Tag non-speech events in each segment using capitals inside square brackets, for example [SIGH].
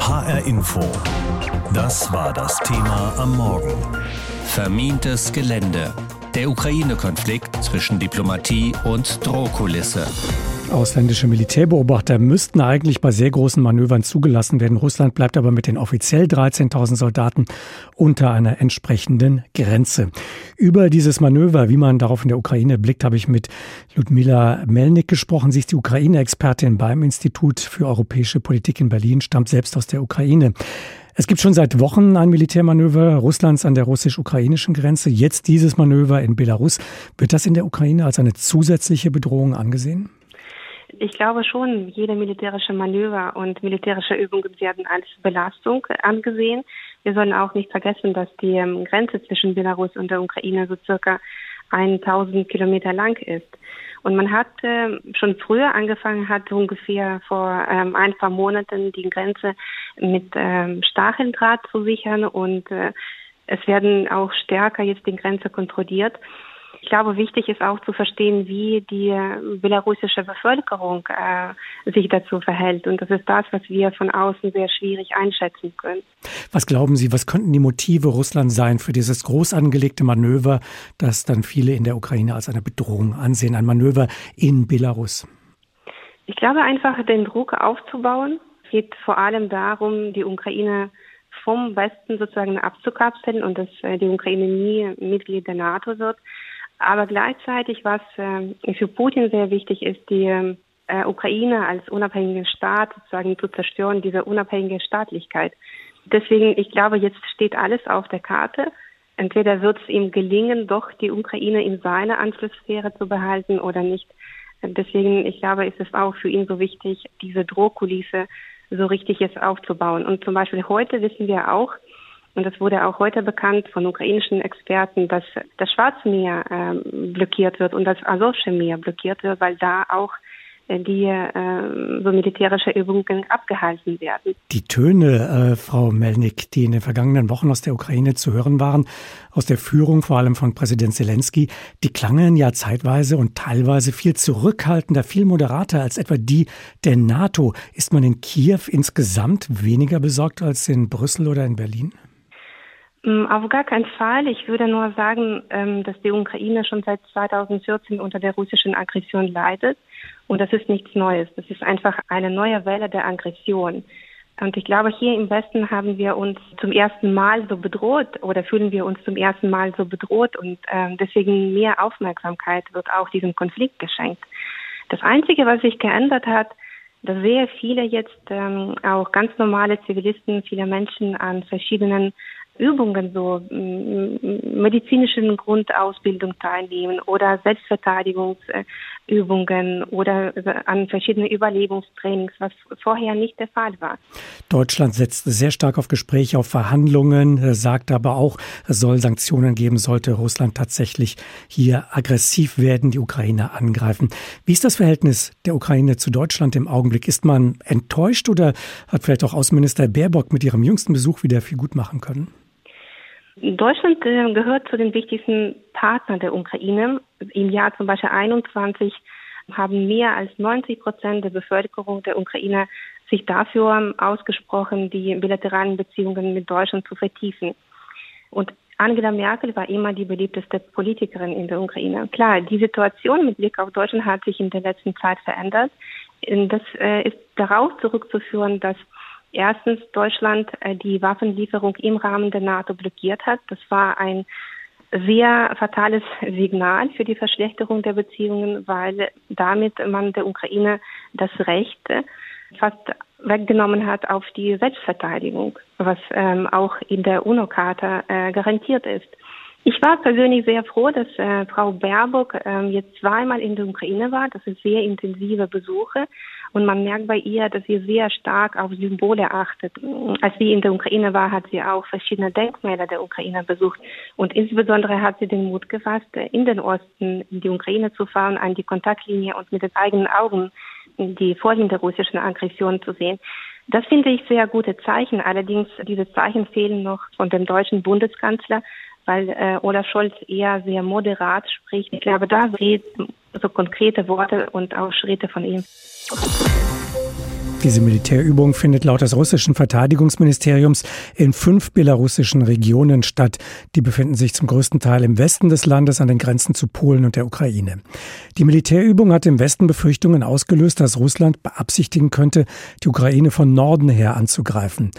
HR Info. Das war das Thema am Morgen. Vermintes Gelände. Der Ukraine-Konflikt zwischen Diplomatie und Drohkulisse. Ausländische Militärbeobachter müssten eigentlich bei sehr großen Manövern zugelassen werden. Russland bleibt aber mit den offiziell 13.000 Soldaten unter einer entsprechenden Grenze. Über dieses Manöver, wie man darauf in der Ukraine blickt, habe ich mit Ludmila Melnik gesprochen. Sie ist die Ukraine-Expertin beim Institut für europäische Politik in Berlin, stammt selbst aus der Ukraine. Es gibt schon seit Wochen ein Militärmanöver Russlands an der russisch-ukrainischen Grenze. Jetzt dieses Manöver in Belarus. Wird das in der Ukraine als eine zusätzliche Bedrohung angesehen? Ich glaube schon, jede militärische Manöver und militärische Übungen werden als Belastung angesehen. Wir sollen auch nicht vergessen, dass die ähm, Grenze zwischen Belarus und der Ukraine so circa 1000 Kilometer lang ist. Und man hat äh, schon früher angefangen, hat ungefähr vor ähm, ein paar Monaten die Grenze mit ähm, Stacheldraht zu sichern und äh, es werden auch stärker jetzt die Grenze kontrolliert. Ich glaube, wichtig ist auch zu verstehen, wie die belarussische Bevölkerung äh, sich dazu verhält. Und das ist das, was wir von außen sehr schwierig einschätzen können. Was glauben Sie, was könnten die Motive Russlands sein für dieses groß angelegte Manöver, das dann viele in der Ukraine als eine Bedrohung ansehen, ein Manöver in Belarus? Ich glaube einfach, den Druck aufzubauen. Es geht vor allem darum, die Ukraine vom Westen sozusagen abzukapseln und dass äh, die Ukraine nie Mitglied der NATO wird. Aber gleichzeitig, was äh, für Putin sehr wichtig ist, die äh, Ukraine als unabhängigen Staat sozusagen zu zerstören, diese unabhängige Staatlichkeit. Deswegen, ich glaube, jetzt steht alles auf der Karte. Entweder wird es ihm gelingen, doch die Ukraine in seiner Einflusssphäre zu behalten oder nicht. Deswegen, ich glaube, ist es auch für ihn so wichtig, diese Drohkulisse so richtig jetzt aufzubauen. Und zum Beispiel heute wissen wir auch, und es wurde auch heute bekannt von ukrainischen Experten, dass das Schwarze Meer äh, blockiert wird und das Asowsche Meer blockiert wird, weil da auch äh, die äh, so militärische Übungen abgehalten werden. Die Töne, äh, Frau Melnik, die in den vergangenen Wochen aus der Ukraine zu hören waren, aus der Führung vor allem von Präsident Zelensky, die klangen ja zeitweise und teilweise viel zurückhaltender, viel moderater als etwa die der NATO. Ist man in Kiew insgesamt weniger besorgt als in Brüssel oder in Berlin? Mm, auf gar keinen Fall. Ich würde nur sagen, ähm, dass die Ukraine schon seit 2014 unter der russischen Aggression leidet. Und das ist nichts Neues. Das ist einfach eine neue Welle der Aggression. Und ich glaube, hier im Westen haben wir uns zum ersten Mal so bedroht oder fühlen wir uns zum ersten Mal so bedroht und ähm, deswegen mehr Aufmerksamkeit wird auch diesem Konflikt geschenkt. Das Einzige, was sich geändert hat, dass sehr viele jetzt ähm, auch ganz normale Zivilisten, viele Menschen an verschiedenen Übungen, so medizinischen Grundausbildung teilnehmen oder Selbstverteidigungsübungen oder an verschiedenen Überlebungstrainings, was vorher nicht der Fall war. Deutschland setzt sehr stark auf Gespräche, auf Verhandlungen, sagt aber auch, es soll Sanktionen geben, sollte Russland tatsächlich hier aggressiv werden, die Ukraine angreifen. Wie ist das Verhältnis der Ukraine zu Deutschland im Augenblick? Ist man enttäuscht oder hat vielleicht auch Außenminister Baerbock mit ihrem jüngsten Besuch wieder viel gut machen können? Deutschland äh, gehört zu den wichtigsten Partnern der Ukraine. Im Jahr zum Beispiel 21 haben mehr als 90 Prozent der Bevölkerung der Ukraine sich dafür ausgesprochen, die bilateralen Beziehungen mit Deutschland zu vertiefen. Und Angela Merkel war immer die beliebteste Politikerin in der Ukraine. Klar, die Situation mit Blick auf Deutschland hat sich in der letzten Zeit verändert. Das äh, ist darauf zurückzuführen, dass erstens Deutschland äh, die Waffenlieferung im Rahmen der NATO blockiert hat. Das war ein sehr fatales Signal für die Verschlechterung der Beziehungen, weil damit man der Ukraine das Recht fast weggenommen hat auf die Selbstverteidigung, was ähm, auch in der UNO-Charta äh, garantiert ist. Ich war persönlich sehr froh, dass äh, Frau Baerbock äh, jetzt zweimal in der Ukraine war. Das sind sehr intensive Besuche. Und man merkt bei ihr, dass sie sehr stark auf Symbole achtet. Als sie in der Ukraine war, hat sie auch verschiedene Denkmäler der Ukraine besucht. Und insbesondere hat sie den Mut gefasst, in den Osten, in die Ukraine zu fahren, an die Kontaktlinie und mit den eigenen Augen die Folgen der russischen Aggression zu sehen. Das finde ich sehr gute Zeichen. Allerdings, diese Zeichen fehlen noch von dem deutschen Bundeskanzler, weil äh, Olaf Scholz eher sehr moderat spricht. Ich glaube, da geht so konkrete Worte und auch Schritte von ihm. Diese Militärübung findet laut des russischen Verteidigungsministeriums in fünf belarussischen Regionen statt. Die befinden sich zum größten Teil im Westen des Landes an den Grenzen zu Polen und der Ukraine. Die Militärübung hat im Westen Befürchtungen ausgelöst, dass Russland beabsichtigen könnte, die Ukraine von Norden her anzugreifen.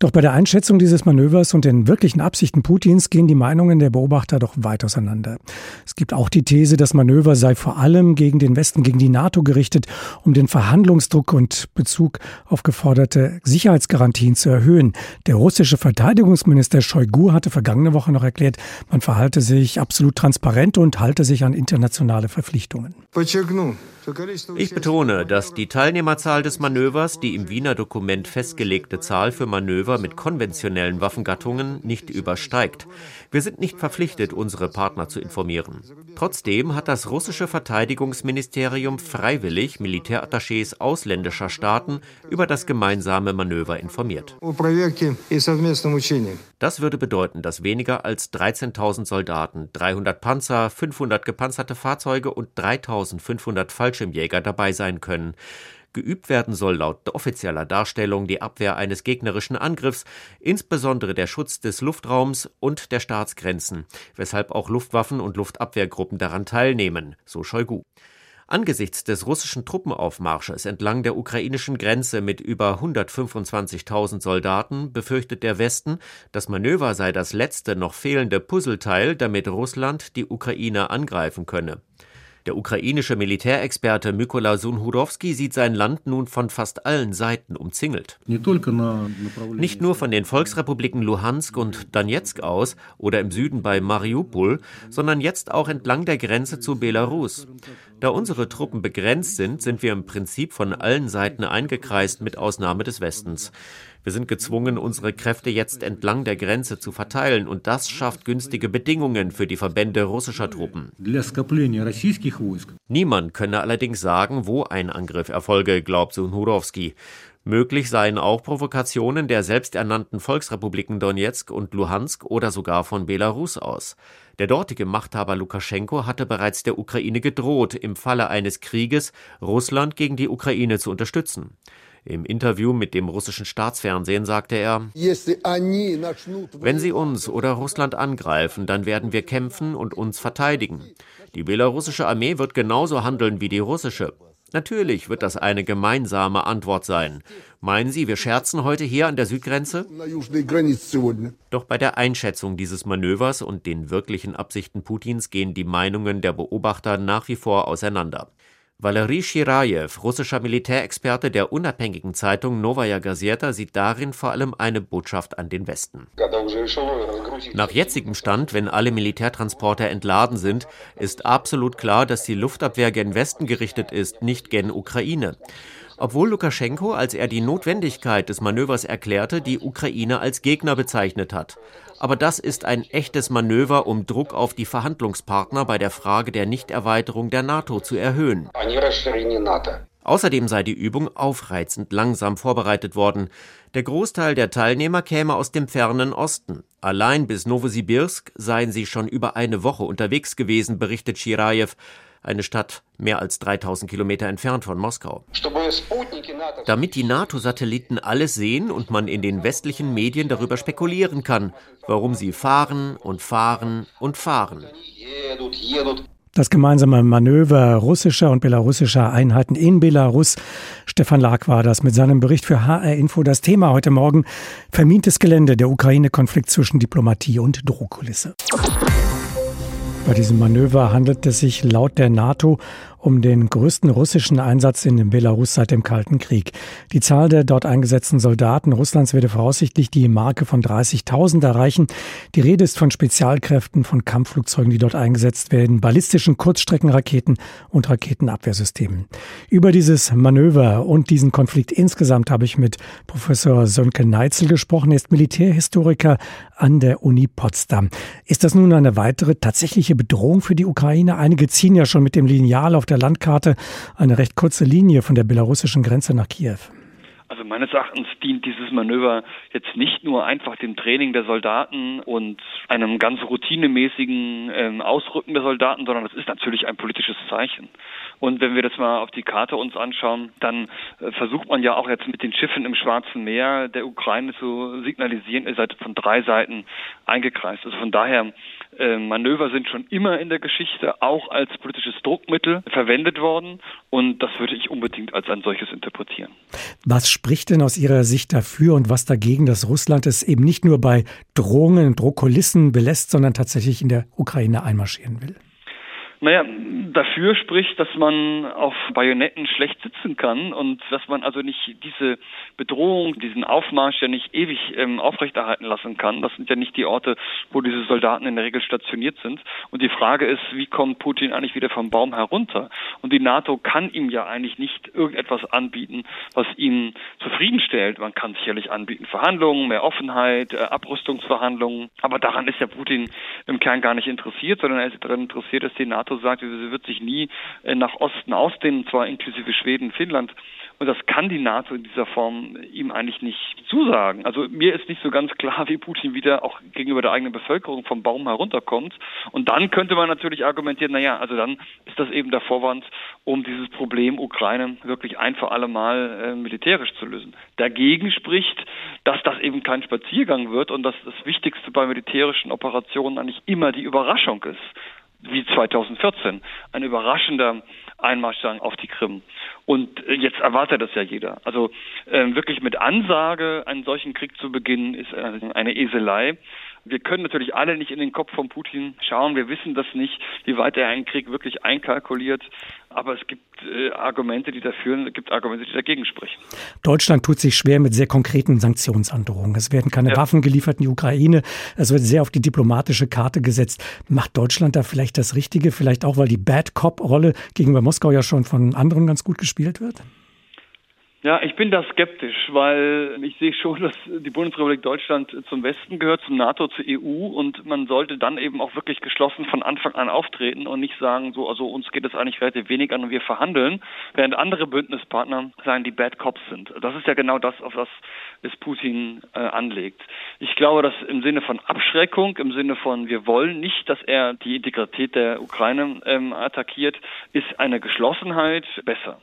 Doch bei der Einschätzung dieses Manövers und den wirklichen Absichten Putins gehen die Meinungen der Beobachter doch weit auseinander. Es gibt auch die These, das Manöver sei vor allem gegen den Westen, gegen die NATO gerichtet, um den Verhandlungsdruck und Bezug auf geforderte Sicherheitsgarantien zu erhöhen. Der russische Verteidigungsminister Shoigu hatte vergangene Woche noch erklärt, man verhalte sich absolut transparent und halte sich an internationale Verpflichtungen. Ich betone, dass die Teilnehmerzahl des Manövers die im Wiener Dokument festgelegte Zahl für Manöver mit konventionellen Waffengattungen nicht übersteigt. Wir sind nicht verpflichtet, unsere Partner zu informieren. Trotzdem hat das russische Verteidigungsministerium freiwillig Militärattachés ausländischer Staaten über das gemeinsame Manöver informiert. Das würde bedeuten, dass weniger als 13.000 Soldaten, 300 Panzer, 500 gepanzerte Fahrzeuge und 3.500 Fallschirmjäger dabei sein können. Geübt werden soll laut offizieller Darstellung die Abwehr eines gegnerischen Angriffs, insbesondere der Schutz des Luftraums und der Staatsgrenzen, weshalb auch Luftwaffen und Luftabwehrgruppen daran teilnehmen, so Shoigu. Angesichts des russischen Truppenaufmarsches entlang der ukrainischen Grenze mit über 125.000 Soldaten befürchtet der Westen, das Manöver sei das letzte noch fehlende Puzzleteil, damit Russland die Ukraine angreifen könne. Der ukrainische Militärexperte Mykola Sunhurowski sieht sein Land nun von fast allen Seiten umzingelt. Nicht nur von den Volksrepubliken Luhansk und Donetsk aus oder im Süden bei Mariupol, sondern jetzt auch entlang der Grenze zu Belarus. Da unsere Truppen begrenzt sind, sind wir im Prinzip von allen Seiten eingekreist, mit Ausnahme des Westens. Wir sind gezwungen, unsere Kräfte jetzt entlang der Grenze zu verteilen, und das schafft günstige Bedingungen für die Verbände russischer Truppen. Niemand könne allerdings sagen, wo ein Angriff erfolge, glaubt Sunhurowski. Möglich seien auch Provokationen der selbsternannten Volksrepubliken Donetsk und Luhansk oder sogar von Belarus aus. Der dortige Machthaber Lukaschenko hatte bereits der Ukraine gedroht, im Falle eines Krieges Russland gegen die Ukraine zu unterstützen. Im Interview mit dem russischen Staatsfernsehen sagte er, wenn sie uns oder Russland angreifen, dann werden wir kämpfen und uns verteidigen. Die belarussische Armee wird genauso handeln wie die russische. Natürlich wird das eine gemeinsame Antwort sein. Meinen Sie, wir scherzen heute hier an der Südgrenze? Doch bei der Einschätzung dieses Manövers und den wirklichen Absichten Putins gehen die Meinungen der Beobachter nach wie vor auseinander. Valery Shirajew, russischer Militärexperte der unabhängigen Zeitung Novaya Gazeta, sieht darin vor allem eine Botschaft an den Westen. Nach jetzigem Stand, wenn alle Militärtransporter entladen sind, ist absolut klar, dass die Luftabwehr gen Westen gerichtet ist, nicht gen Ukraine obwohl Lukaschenko, als er die Notwendigkeit des Manövers erklärte, die Ukraine als Gegner bezeichnet hat. Aber das ist ein echtes Manöver, um Druck auf die Verhandlungspartner bei der Frage der Nichterweiterung der NATO zu erhöhen. Außerdem sei die Übung aufreizend langsam vorbereitet worden. Der Großteil der Teilnehmer käme aus dem fernen Osten. Allein bis Novosibirsk seien sie schon über eine Woche unterwegs gewesen, berichtet Schirajew eine Stadt mehr als 3000 Kilometer entfernt von Moskau. Damit die NATO-Satelliten alles sehen und man in den westlichen Medien darüber spekulieren kann, warum sie fahren und fahren und fahren. Das gemeinsame Manöver russischer und belarussischer Einheiten in Belarus. Stefan Lag war das mit seinem Bericht für HR Info. Das Thema heute Morgen vermintes Gelände, der Ukraine-Konflikt zwischen Diplomatie und Drohkulisse. Bei diesem Manöver handelt es sich laut der NATO um den größten russischen Einsatz in Belarus seit dem Kalten Krieg. Die Zahl der dort eingesetzten Soldaten Russlands werde voraussichtlich die Marke von 30.000 erreichen. Die Rede ist von Spezialkräften, von Kampfflugzeugen, die dort eingesetzt werden, ballistischen Kurzstreckenraketen und Raketenabwehrsystemen. Über dieses Manöver und diesen Konflikt insgesamt habe ich mit Professor Sönke Neitzel gesprochen. Er ist Militärhistoriker an der Uni Potsdam. Ist das nun eine weitere tatsächliche Bedrohung für die Ukraine? Einige ziehen ja schon mit dem Lineal auf der Landkarte eine recht kurze Linie von der belarussischen Grenze nach Kiew. Also meines Erachtens dient dieses Manöver jetzt nicht nur einfach dem Training der Soldaten und einem ganz routinemäßigen ähm, Ausrücken der Soldaten, sondern es ist natürlich ein politisches Zeichen. Und wenn wir das mal auf die Karte uns anschauen, dann äh, versucht man ja auch jetzt mit den Schiffen im Schwarzen Meer der Ukraine zu signalisieren, ihr seid von drei Seiten eingekreist. Also von daher äh, Manöver sind schon immer in der Geschichte auch als politisches Druckmittel verwendet worden und das würde ich unbedingt als ein solches interpretieren. Was spricht denn aus Ihrer Sicht dafür und was dagegen, dass Russland es eben nicht nur bei Drohungen und Drohkulissen belässt, sondern tatsächlich in der Ukraine einmarschieren will? Naja, dafür spricht, dass man auf Bajonetten schlecht sitzen kann und dass man also nicht diese Bedrohung, diesen Aufmarsch ja nicht ewig ähm, aufrechterhalten lassen kann. Das sind ja nicht die Orte, wo diese Soldaten in der Regel stationiert sind. Und die Frage ist, wie kommt Putin eigentlich wieder vom Baum herunter? Und die NATO kann ihm ja eigentlich nicht irgendetwas anbieten, was ihn zufriedenstellt. Man kann sicherlich anbieten Verhandlungen, mehr Offenheit, äh, Abrüstungsverhandlungen. Aber daran ist ja Putin im Kern gar nicht interessiert, sondern er ist daran interessiert, dass die NATO NATO sagt, sie wird sich nie äh, nach Osten ausdehnen, zwar inklusive Schweden, Finnland. Und das kann die NATO in dieser Form ihm eigentlich nicht zusagen. Also mir ist nicht so ganz klar, [LAUGHS] wie Putin wieder auch gegenüber der eigenen Bevölkerung vom Baum herunterkommt. Und dann könnte man natürlich argumentieren, naja, also dann ist das eben der Vorwand, um dieses Problem Ukraine wirklich ein für alle Mal äh, militärisch zu lösen. Dagegen spricht, dass das eben kein Spaziergang wird und dass das Wichtigste bei militärischen Operationen eigentlich immer die Überraschung ist wie 2014, ein überraschender Einmarsch auf die Krim. Und äh, jetzt erwartet das ja jeder. Also äh, wirklich mit Ansage einen solchen Krieg zu beginnen, ist eine Eselei. Wir können natürlich alle nicht in den Kopf von Putin schauen. Wir wissen das nicht, wie weit er einen Krieg wirklich einkalkuliert. Aber es gibt äh, Argumente, die dafür, es gibt Argumente, die dagegen sprechen. Deutschland tut sich schwer mit sehr konkreten Sanktionsandrohungen. Es werden keine ja. Waffen geliefert in die Ukraine. Es wird sehr auf die diplomatische Karte gesetzt. Macht Deutschland da vielleicht das Richtige? Vielleicht auch, weil die Bad Cop-Rolle gegenüber Moskau ja schon von anderen ganz gut gespielt wird? Ja, ich bin da skeptisch, weil ich sehe schon, [LAUGHS] dass die Bundesrepublik Deutschland zum Westen gehört, zum NATO, zur EU und man sollte dann eben auch wirklich geschlossen von Anfang an auftreten und nicht sagen, so, also uns geht es eigentlich relativ wenig an und wir verhandeln, während andere Bündnispartner sagen, die Bad Cops sind. Das ist ja genau das, auf was es Putin äh, anlegt. Ich glaube, dass im Sinne von Abschreckung, im Sinne von wir wollen nicht, dass er die Integrität der Ukraine ähm, attackiert, ist eine Geschlossenheit besser.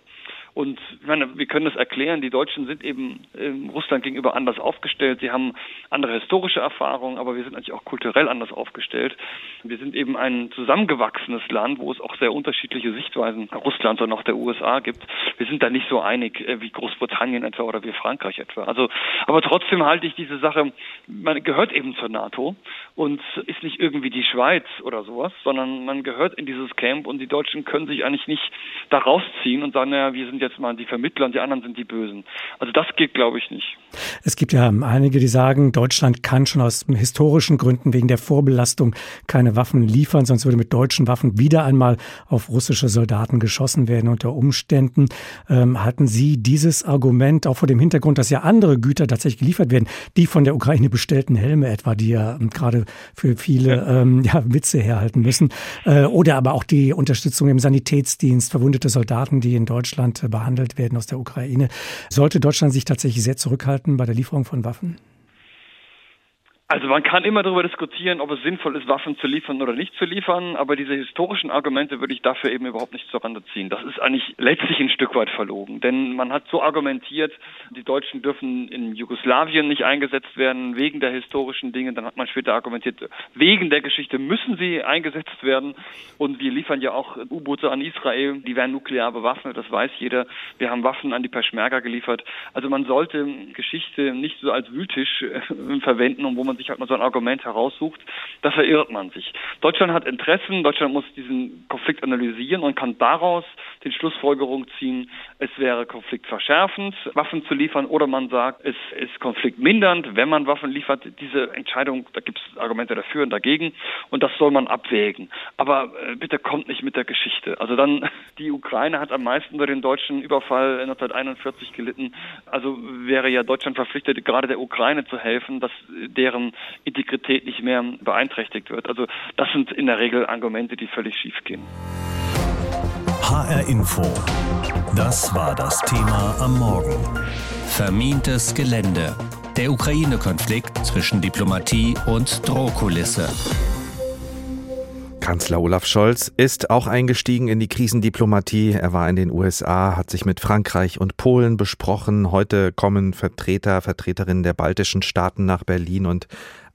Und ich meine, wir können das erklären, die Deutschen sind eben ähm, Russland gegenüber anders aufgestellt. Sie haben andere historische Erfahrungen, aber wir sind natürlich auch kulturell anders aufgestellt. Wir sind eben ein zusammengewachsenes Land, wo es auch sehr unterschiedliche Sichtweisen Russlands und auch der USA gibt. Wir sind da nicht so einig äh, wie Großbritannien etwa oder wie Frankreich etwa. Also, aber trotzdem halte ich diese Sache, man gehört eben zur NATO und ist nicht irgendwie die Schweiz oder sowas, sondern man gehört in dieses Camp und die Deutschen können sich eigentlich nicht da rausziehen und sagen, naja, wir sind jetzt mal die Vermittler und die anderen sind die Bösen. Also das geht, glaube ich, nicht. Es gibt ja einige, die sagen, Deutschland kann schon aus historischen Gründen wegen der Vorbelastung keine Waffen liefern, sonst würde mit deutschen Waffen wieder einmal auf russische Soldaten geschossen werden unter Umständen. Ähm, halten Sie dieses Argument auch vor dem Hintergrund, dass ja andere Güter tatsächlich geliefert werden, die von der Ukraine bestellten Helme etwa, die ja ähm, gerade für viele ja. Ähm, ja, Witze herhalten müssen, äh, oder aber auch die Unterstützung im Sanitätsdienst, verwundete Soldaten, die in Deutschland äh, behandelt werden aus der Ukraine. Sollte Deutschland sich tatsächlich sehr zurückhalten bei der Lieferung von Waffen? Also man kann immer darüber diskutieren, ob es sinnvoll ist, Waffen zu liefern oder nicht zu liefern, aber diese historischen Argumente würde ich dafür eben überhaupt nicht zur Rande ziehen. Das ist eigentlich letztlich ein Stück weit verlogen, denn man hat so argumentiert, die Deutschen dürfen in Jugoslawien nicht eingesetzt werden wegen der historischen Dinge. Dann hat man später argumentiert, wegen der Geschichte müssen sie eingesetzt werden und wir liefern ja auch U-Boote an Israel, die werden nuklear bewaffnet, das weiß jeder. Wir haben Waffen an die Peschmerga geliefert. Also man sollte Geschichte nicht so als Wühltisch äh, verwenden, um wo man man sich halt mal so ein Argument heraussucht, da verirrt man sich. Deutschland hat Interessen, Deutschland muss diesen Konflikt analysieren und kann daraus den Schlussfolgerung ziehen, es wäre konfliktverschärfend, Waffen zu liefern oder man sagt, es ist konfliktmindernd, wenn man Waffen liefert. Diese Entscheidung, da gibt es Argumente dafür und dagegen und das soll man abwägen. Aber äh, bitte kommt nicht mit der Geschichte. Also dann, [LAUGHS] die Ukraine hat am meisten durch den deutschen Überfall 1941 gelitten. Also wäre ja Deutschland verpflichtet, gerade der Ukraine zu helfen, dass deren Integrität nicht mehr beeinträchtigt wird. Also das sind in der Regel Argumente, die völlig schief gehen. HR Info. Das war das Thema am Morgen. Vermintes Gelände. Der Ukraine-Konflikt zwischen Diplomatie und Drohkulisse. Kanzler Olaf Scholz ist auch eingestiegen in die Krisendiplomatie. Er war in den USA, hat sich mit Frankreich und Polen besprochen. Heute kommen Vertreter, Vertreterinnen der baltischen Staaten nach Berlin und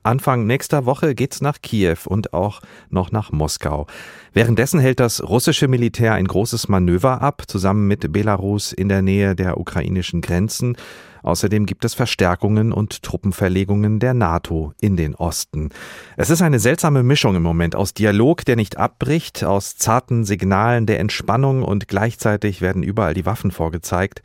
Anfang nächster Woche geht's nach Kiew und auch noch nach Moskau. Währenddessen hält das russische Militär ein großes Manöver ab, zusammen mit Belarus in der Nähe der ukrainischen Grenzen. Außerdem gibt es Verstärkungen und Truppenverlegungen der NATO in den Osten. Es ist eine seltsame Mischung im Moment aus Dialog, der nicht abbricht, aus zarten Signalen der Entspannung und gleichzeitig werden überall die Waffen vorgezeigt.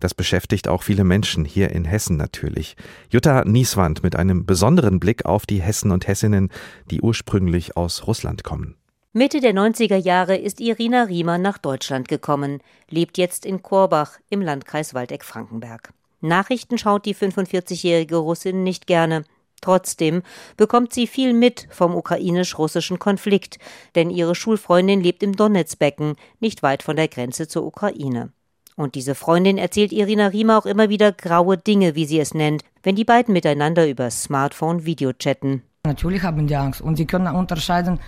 Das beschäftigt auch viele Menschen hier in Hessen natürlich. Jutta Nieswand mit einem besonderen Blick auf die Hessen und Hessinnen, die ursprünglich aus Russland kommen. Mitte der 90er Jahre ist Irina Riemer nach Deutschland gekommen, lebt jetzt in Korbach im Landkreis Waldeck-Frankenberg. Nachrichten schaut die 45-jährige Russin nicht gerne. Trotzdem bekommt sie viel mit vom ukrainisch-russischen Konflikt, denn ihre Schulfreundin lebt im Donetsbecken, nicht weit von der Grenze zur Ukraine. Und diese Freundin erzählt Irina Riemer auch immer wieder graue Dinge, wie sie es nennt, wenn die beiden miteinander über Smartphone Videochatten. Natürlich haben die Angst und sie können unterscheiden,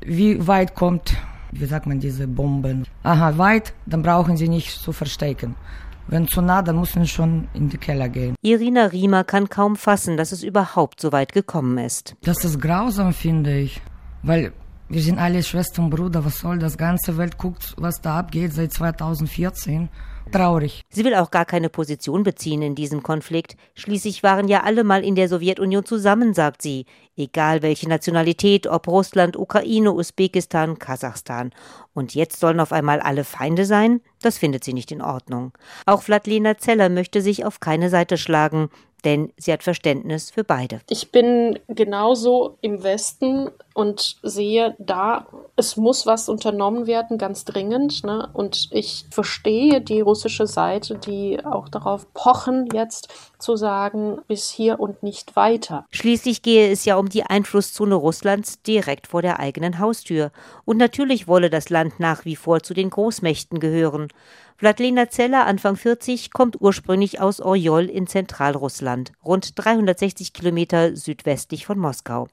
wie weit kommt, wie sagt man, diese Bomben. Aha, weit, dann brauchen sie nicht zu verstecken. Wenn zu nah, dann muss man schon in die Keller gehen. Irina Riemer kann kaum fassen, dass es überhaupt so weit gekommen ist. Das ist grausam, finde ich. Weil wir sind alle Schwester und Bruder. Was soll das? Ganze Welt guckt, was da abgeht seit 2014 traurig. Sie will auch gar keine Position beziehen in diesem Konflikt. Schließlich waren ja alle mal in der Sowjetunion zusammen, sagt sie. Egal welche Nationalität, ob Russland, Ukraine, Usbekistan, Kasachstan. Und jetzt sollen auf einmal alle Feinde sein? Das findet sie nicht in Ordnung. Auch Vladlena Zeller möchte sich auf keine Seite schlagen denn sie hat Verständnis für beide. Ich bin genauso im Westen und sehe da, es muss was unternommen werden, ganz dringend. Ne? Und ich verstehe die russische Seite, die auch darauf pochen, jetzt zu sagen, bis hier und nicht weiter. Schließlich gehe es ja um die Einflusszone Russlands direkt vor der eigenen Haustür. Und natürlich wolle das Land nach wie vor zu den Großmächten gehören. Vladlena Zeller, Anfang 40, kommt ursprünglich aus Orjol in Zentralrussland, rund 360 Kilometer südwestlich von Moskau.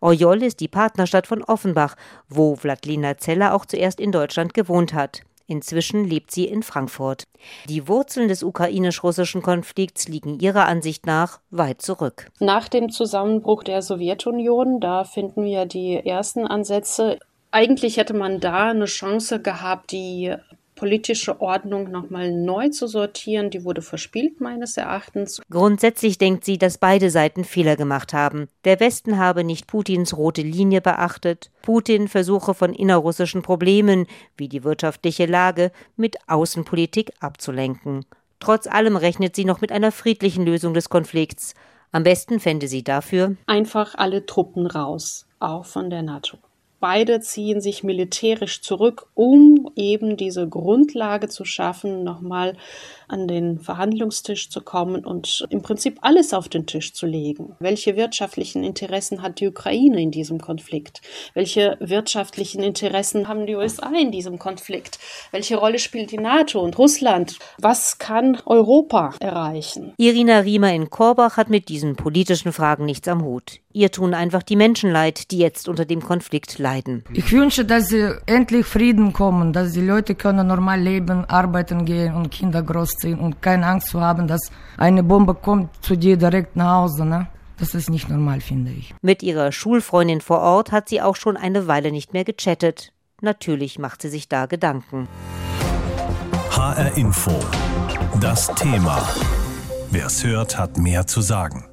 Orjol ist die Partnerstadt von Offenbach, wo Vladlena Zeller auch zuerst in Deutschland gewohnt hat. Inzwischen lebt sie in Frankfurt. Die Wurzeln des ukrainisch-russischen Konflikts liegen ihrer Ansicht nach weit zurück. Nach dem Zusammenbruch der Sowjetunion, da finden wir die ersten Ansätze. Eigentlich hätte man da eine Chance gehabt, die politische Ordnung nochmal neu zu sortieren, die wurde verspielt meines Erachtens. Grundsätzlich denkt sie, dass beide Seiten Fehler gemacht haben. Der Westen habe nicht Putins rote Linie beachtet. Putin versuche von innerrussischen Problemen wie die wirtschaftliche Lage mit Außenpolitik abzulenken. Trotz allem rechnet sie noch mit einer friedlichen Lösung des Konflikts. Am besten fände sie dafür einfach alle Truppen raus, auch von der NATO. Beide ziehen sich militärisch zurück, um eben diese Grundlage zu schaffen, nochmal an den Verhandlungstisch zu kommen und im Prinzip alles auf den Tisch zu legen. Welche wirtschaftlichen Interessen hat die Ukraine in diesem Konflikt? Welche wirtschaftlichen Interessen haben die USA in diesem Konflikt? Welche Rolle spielt die NATO und Russland? Was kann Europa erreichen? Irina Riemer in Korbach hat mit diesen politischen Fragen nichts am Hut. Ihr tun einfach die Menschen leid, die jetzt unter dem Konflikt leiden. Ich wünsche, dass sie endlich Frieden kommen, dass die Leute können normal leben, arbeiten gehen und Kinder groß aufziehen und keine Angst zu haben, dass eine Bombe kommt zu dir direkt nach Hause. Ne? Das ist nicht normal, finde ich. Mit ihrer Schulfreundin vor Ort hat sie auch schon eine Weile nicht mehr gechattet. Natürlich macht sie sich da Gedanken. HR Info. Das Thema. Wer es hört, hat mehr zu sagen.